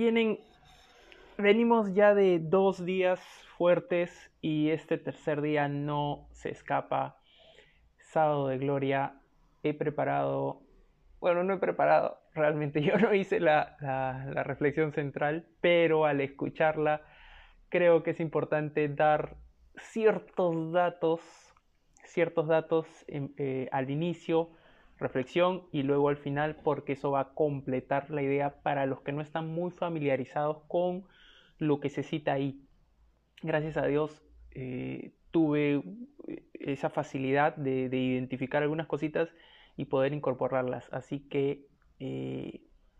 vienen, venimos ya de dos días fuertes y este tercer día no se escapa. Sábado de Gloria, he preparado, bueno, no he preparado, realmente yo no hice la, la reflexión central, pero al escucharla creo que es importante dar ciertos datos, ciertos datos eh, al inicio, reflexión y luego al final porque eso va a completar la idea para los que no están muy familiarizados con lo que se cita ahí. Gracias a Dios eh, tuve eh, esa facilidad de, identificar algunas cositas y poder incorporarlas. Así que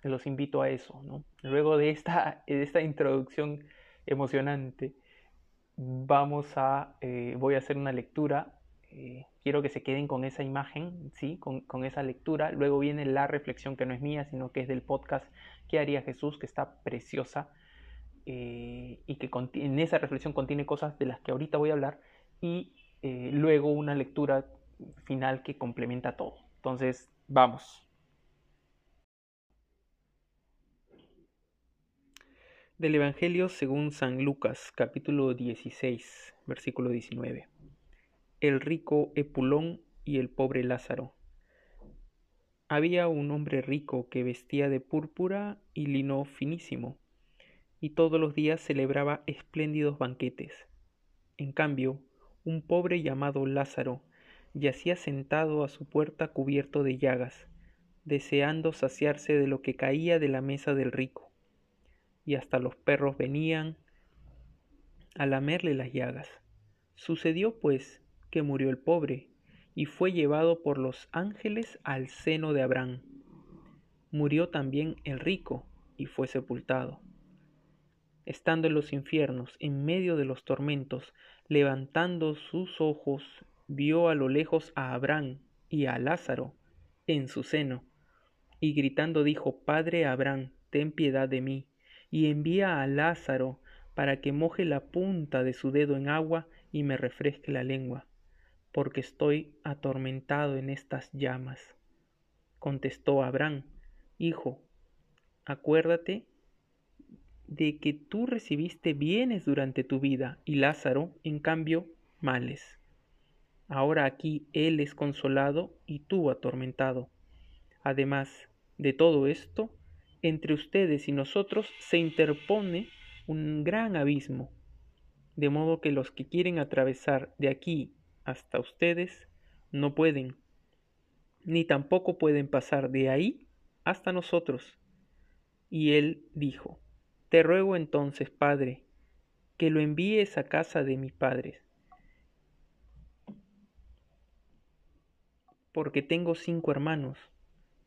los invito a eso. Luego de esta, de esta introducción emocionante, vamos a, eh, voy a hacer una lectura. Eh, quiero que se queden con esa imagen, ¿sí? Con, esa lectura. Luego viene la reflexión que no es mía, sino que es del podcast ¿Qué haría Jesús? que está preciosa eh, y que en esa reflexión contiene cosas de las que ahorita voy a hablar y luego una lectura final que complementa todo. Entonces, vamos. Del Evangelio según San Lucas, capítulo 16, versículo 19. El rico Epulón y el pobre Lázaro. Había un hombre rico que vestía de púrpura y lino finísimo, y todos los días celebraba espléndidos banquetes. En cambio, un pobre llamado Lázaro yacía sentado a su puerta cubierto de llagas, deseando saciarse de lo que caía de la mesa del rico y hasta los perros venían a lamerle las llagas. Sucedió pues que murió el pobre y fue llevado por los ángeles al seno de Abraham. Murió también el rico y fue sepultado. Estando en los infiernos, en medio de los tormentos, levantando sus ojos, vio a lo lejos a Abraham y a Lázaro en su seno, y gritando dijo, Padre Abraham, ten piedad de mí y envía a Lázaro para que moje la punta de su dedo en agua y me refresque la lengua, porque estoy atormentado en estas llamas. Contestó Abraham, Hijo, acuérdate de que tú recibiste bienes durante tu vida y Lázaro, en cambio, males. Ahora aquí él es consolado y tú atormentado. Además de todo esto, entre ustedes y nosotros se interpone un gran abismo, de modo que los que quieren atravesar de aquí hasta ustedes no pueden, ni tampoco pueden pasar de ahí hasta nosotros. Y él dijo, Te ruego entonces, Padre, que lo envíes a casa de mi Padre, porque tengo cinco hermanos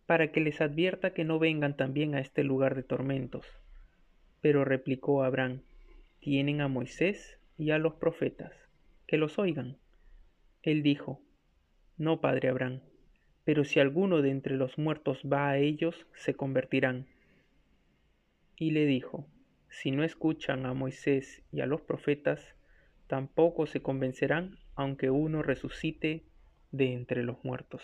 para que les advierta que no vengan también a este lugar de tormentos. Pero replicó Abraham, tienen a Moisés y a los profetas, que los oigan. Él dijo, No, padre Abraham, pero si alguno de entre los muertos va a ellos, se convertirán. Y le dijo, Si no escuchan a Moisés y a los profetas, tampoco se convencerán aunque uno resucite de entre los muertos.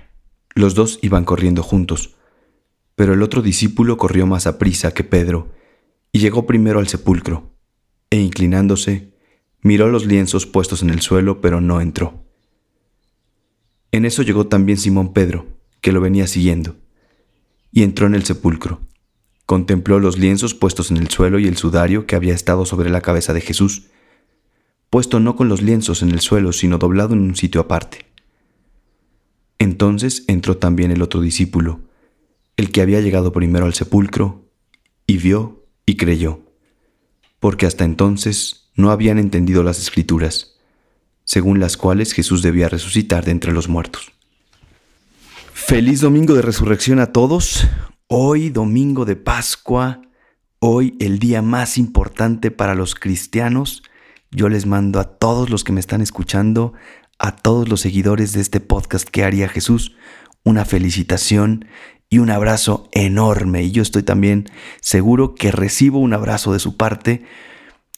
los dos iban corriendo juntos, pero el otro discípulo corrió más a prisa que Pedro y llegó primero al sepulcro, e inclinándose, miró los lienzos puestos en el suelo, pero no entró. En eso llegó también Simón Pedro, que lo venía siguiendo, y entró en el sepulcro. Contempló los lienzos puestos en el suelo y el sudario que había estado sobre la cabeza de Jesús, puesto no con los lienzos en el suelo, sino doblado en un sitio aparte. Entonces entró también el otro discípulo, el que había llegado primero al sepulcro, y vio y creyó, porque hasta entonces no habían entendido las escrituras, según las cuales Jesús debía resucitar de entre los muertos. Feliz domingo de resurrección a todos. Hoy domingo de Pascua, hoy el día más importante para los cristianos. Yo les mando a todos los que me están escuchando, a todos los seguidores de este podcast que haría Jesús, una felicitación y un abrazo enorme. Y yo estoy también seguro que recibo un abrazo de su parte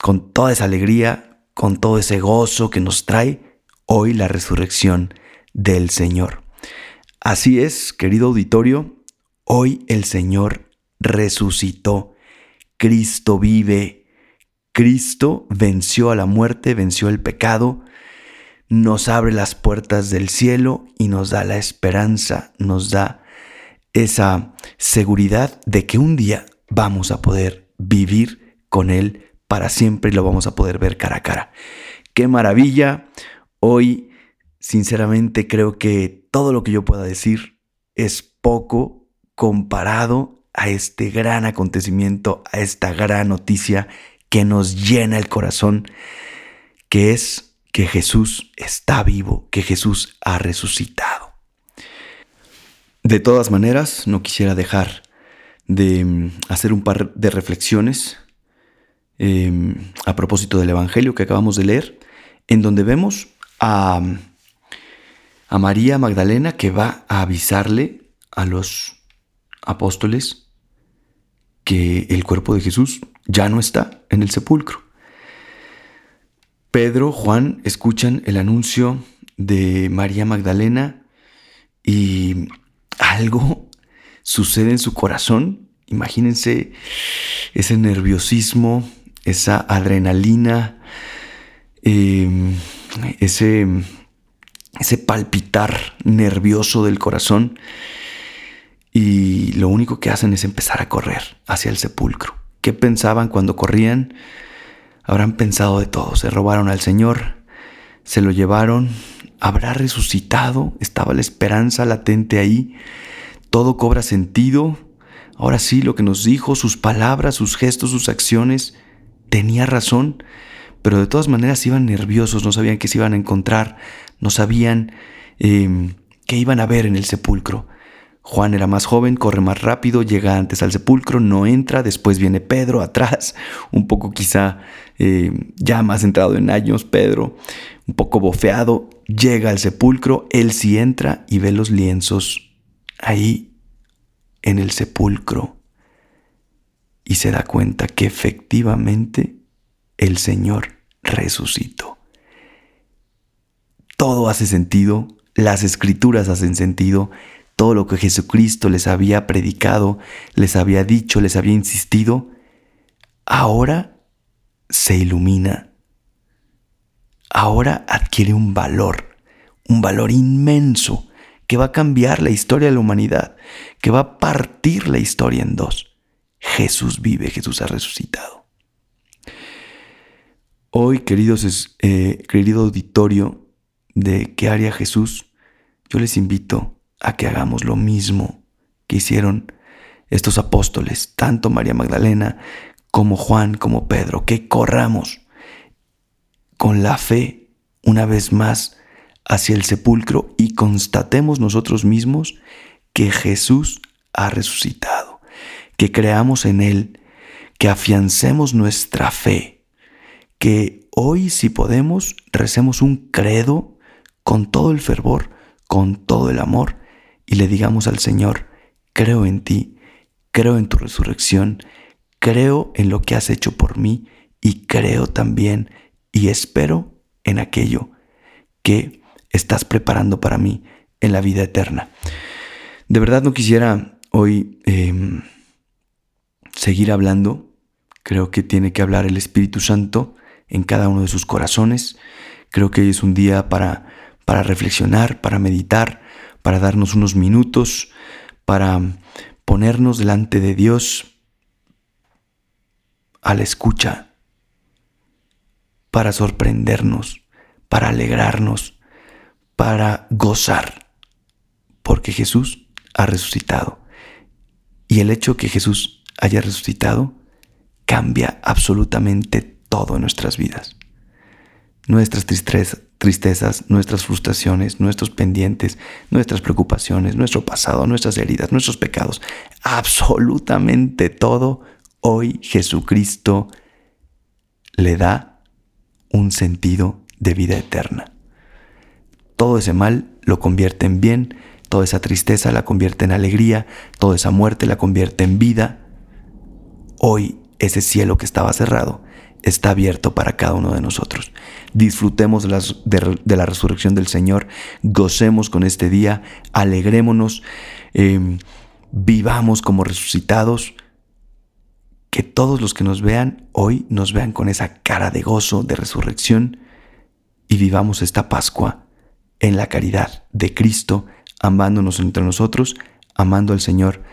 con toda esa alegría, con todo ese gozo que nos trae hoy la resurrección del Señor. Así es, querido auditorio, hoy el Señor resucitó. Cristo vive. Cristo venció a la muerte, venció el pecado, nos abre las puertas del cielo y nos da la esperanza, nos da esa seguridad de que un día vamos a poder vivir con Él para siempre y lo vamos a poder ver cara a cara. ¡Qué maravilla! Hoy, sinceramente, creo que todo lo que yo pueda decir es poco comparado a este gran acontecimiento, a esta gran noticia que nos llena el corazón, que es que Jesús está vivo, que Jesús ha resucitado. De todas maneras, no quisiera dejar de mm, hacer un par de reflexiones em, a propósito del Evangelio que acabamos de leer, en donde vemos a a María Magdalena que va a avisarle a los apóstoles que el cuerpo de Jesús ya no está en el sepulcro. Pedro, Juan escuchan el anuncio de María Magdalena y algo sucede en su corazón. Imagínense ese nerviosismo, esa adrenalina, eh, ese ese palpitar nervioso del corazón y lo único que hacen es empezar a correr hacia el sepulcro. ¿Qué pensaban cuando corrían? Habrán pensado de todo. Se robaron al Señor, se lo llevaron, habrá resucitado, estaba la esperanza latente ahí, todo cobra sentido. Ahora sí, lo que nos dijo, sus palabras, sus gestos, sus acciones, tenía razón, pero de todas maneras iban nerviosos, no sabían qué se iban a encontrar, no sabían em, qué iban a ver en el sepulcro. Juan era más joven, corre más rápido, llega antes al sepulcro, no entra, después viene Pedro atrás, un poco quizá em, ya más entrado en años, Pedro, un poco bofeado, llega al sepulcro, él sí entra y ve los lienzos ahí en el sepulcro y se da cuenta que efectivamente el Señor resucitó. Todo hace sentido, las escrituras hacen sentido, todo lo que Jesucristo les había predicado, les había dicho, les había insistido, ahora se ilumina, ahora adquiere un valor, un valor inmenso que va a cambiar la historia de la humanidad, que va a partir la historia en dos. Jesús vive, Jesús ha resucitado. Hoy, queridos, eh, querido auditorio, de qué haría Jesús, yo les invito a que hagamos lo mismo que hicieron estos apóstoles, tanto María Magdalena como Juan, como Pedro, que corramos con la fe una vez más hacia el sepulcro y constatemos nosotros mismos que Jesús ha resucitado, que creamos en Él, que afiancemos nuestra fe, que hoy si podemos recemos un credo con todo el fervor, con todo el amor, y le digamos al Señor, creo en ti, creo en tu resurrección, creo en lo que has hecho por mí y creo también y espero en aquello que estás preparando para mí en la vida eterna. De verdad no quisiera hoy em, seguir hablando. Creo que tiene que hablar el Espíritu Santo en cada uno de sus corazones. Creo que hoy es un día para, para reflexionar, para meditar, para darnos unos minutos, para ponernos delante de Dios a la escucha, para sorprendernos, para alegrarnos, para gozar, porque Jesús ha resucitado. Y el hecho que Jesús haya resucitado cambia absolutamente todo en nuestras vidas. Nuestras tristezas, nuestras frustraciones, nuestros pendientes, nuestras preocupaciones, nuestro pasado, nuestras heridas, nuestros pecados, absolutamente todo, hoy Jesucristo le da un sentido de vida eterna. Todo ese mal lo convierte en bien, toda esa tristeza la convierte en alegría, toda esa muerte la convierte en vida. Hoy ese cielo que estaba cerrado está abierto para cada uno de nosotros. Disfrutemos de la, resurrección del Señor, gocemos con este día, alegrémonos, em, vivamos como resucitados. Que todos los que nos vean hoy nos vean con esa cara de gozo, de resurrección, y vivamos esta Pascua en la caridad de Cristo, amándonos entre nosotros, amando al Señor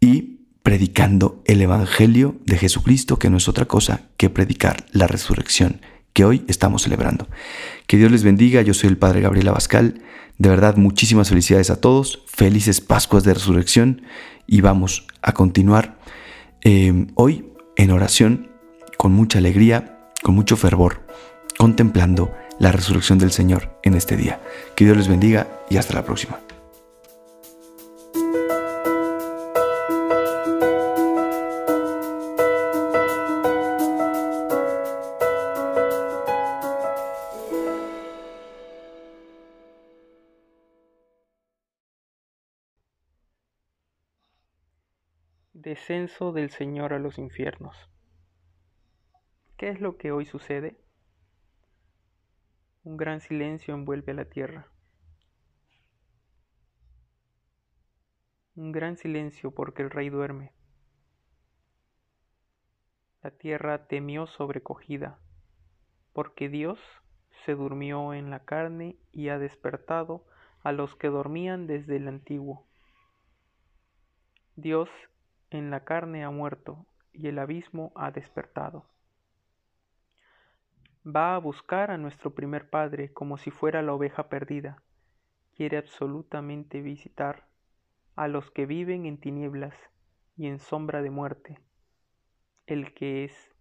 y predicando el Evangelio de Jesucristo, que no es otra cosa que predicar la resurrección que hoy estamos celebrando. Que Dios les bendiga, yo soy el Padre Gabriel Abascal, de verdad muchísimas felicidades a todos, felices Pascuas de Resurrección y vamos a continuar eh, hoy en oración con mucha alegría, con mucho fervor, contemplando la resurrección del Señor en este día. Que Dios les bendiga y hasta la próxima. Descenso del Señor a los infiernos. ¿Qué es lo que hoy sucede? Un gran silencio envuelve a la tierra. Un gran silencio porque el rey duerme. La tierra temió sobrecogida, porque Dios se durmió en la carne y ha despertado a los que dormían desde el antiguo. Dios en la carne ha muerto y el abismo ha despertado. Va a buscar a nuestro primer padre como si fuera la oveja perdida. Quiere absolutamente visitar a los que viven en tinieblas y en sombra de muerte, el que es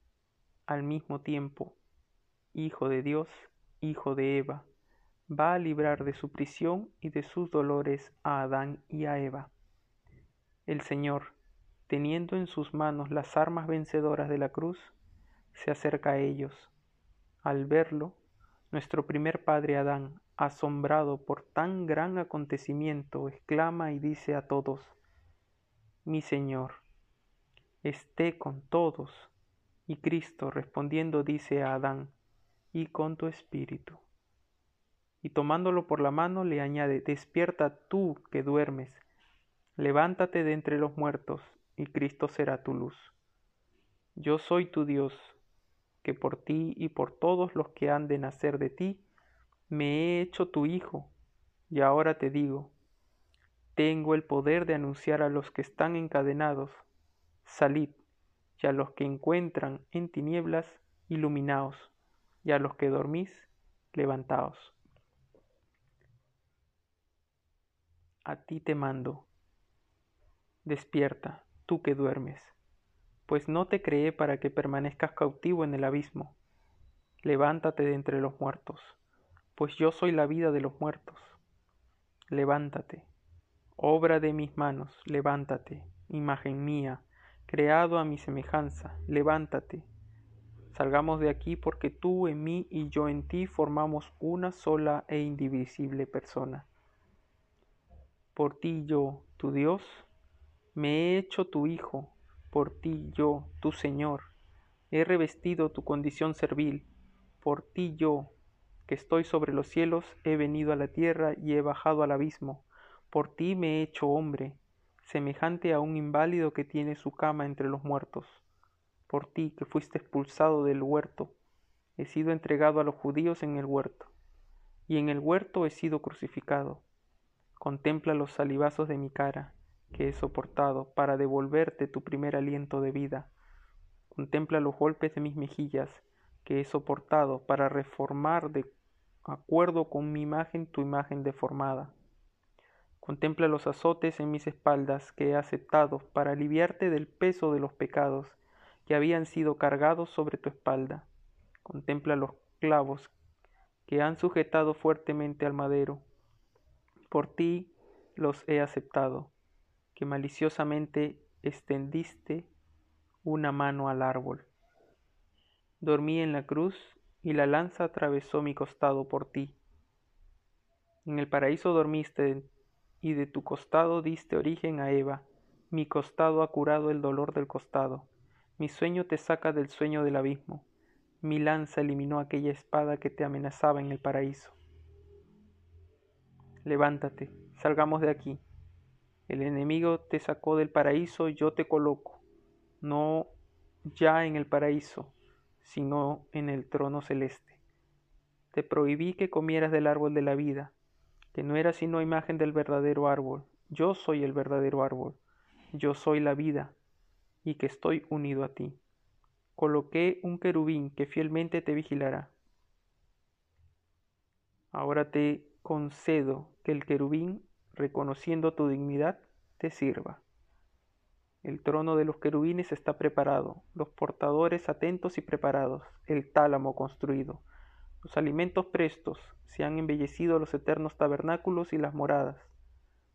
al mismo tiempo Hijo de Dios, Hijo de Eva, va a librar de su prisión y de sus dolores a Adán y a Eva. El Señor, teniendo en sus manos las armas vencedoras de la cruz, se acerca a ellos. Al verlo, nuestro primer padre Adán, asombrado por tan gran acontecimiento, exclama y dice a todos, Mi Señor, esté con todos. Y Cristo respondiendo dice a Adán, y con tu espíritu. Y tomándolo por la mano le añade, Despierta tú que duermes, levántate de entre los muertos, y Cristo será tu luz. Yo soy tu Dios, que por ti y por todos los que han de nacer de ti, me he hecho tu Hijo, y ahora te digo, tengo el poder de anunciar a los que están encadenados, salid, y a los que encuentran en tinieblas, iluminaos, y a los que dormís, levantaos. A ti te mando, despierta tú que duermes, pues no te creé para que permanezcas cautivo en el abismo. Levántate de entre los muertos, pues yo soy la vida de los muertos. Levántate, obra de mis manos, levántate, imagen mía, creado a mi semejanza, levántate. Salgamos de aquí porque tú en mí y yo en ti formamos una sola e indivisible persona. Por ti yo, tu Dios, me he hecho tu hijo, por ti yo, tu Señor, he revestido tu condición servil, por ti yo, que estoy sobre los cielos, he venido a la tierra y he bajado al abismo, por ti me he hecho hombre, semejante a un inválido que tiene su cama entre los muertos. Por ti que fuiste expulsado del huerto, he sido entregado a los judíos en el huerto, y en el huerto he sido crucificado. Contempla los salivazos de mi cara, que he soportado para devolverte tu primer aliento de vida. Contempla los golpes de mis mejillas, que he soportado para reformar de acuerdo con mi imagen tu imagen deformada. Contempla los azotes en mis espaldas que he aceptado para aliviarte del peso de los pecados que habían sido cargados sobre tu espalda. Contempla los clavos que han sujetado fuertemente al madero. Por ti los he aceptado, que maliciosamente extendiste una mano al árbol. Dormí en la cruz y la lanza atravesó mi costado por ti. En el paraíso dormiste y de tu costado diste origen a Eva. Mi costado ha curado el dolor del costado. Mi sueño te saca del sueño del abismo. Mi lanza eliminó aquella espada que te amenazaba en el paraíso. Levántate, salgamos de aquí. El enemigo te sacó del paraíso, yo te coloco, no ya en el paraíso, sino en el trono celeste. Te prohibí que comieras del árbol de la vida, que no era sino imagen del verdadero árbol. Yo soy el verdadero árbol, yo soy la vida, y que estoy unido a ti. Coloqué un querubín que fielmente te vigilará. Ahora te concedo que el querubín, reconociendo tu dignidad, te sirva. El trono de los querubines está preparado, los portadores atentos y preparados, el tálamo construido, los alimentos prestos, se han embellecido los eternos tabernáculos y las moradas,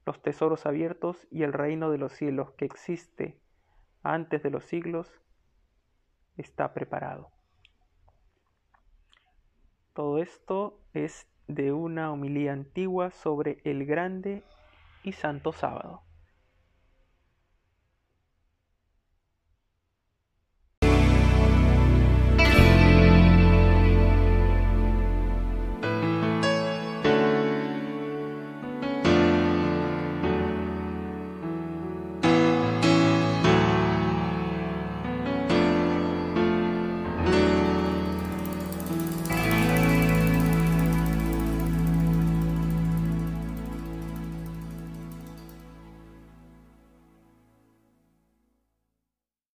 los tesoros abiertos y el reino de los cielos que existe antes de los siglos está preparado. Todo esto es de una homilía antigua sobre el grande y santo sábado.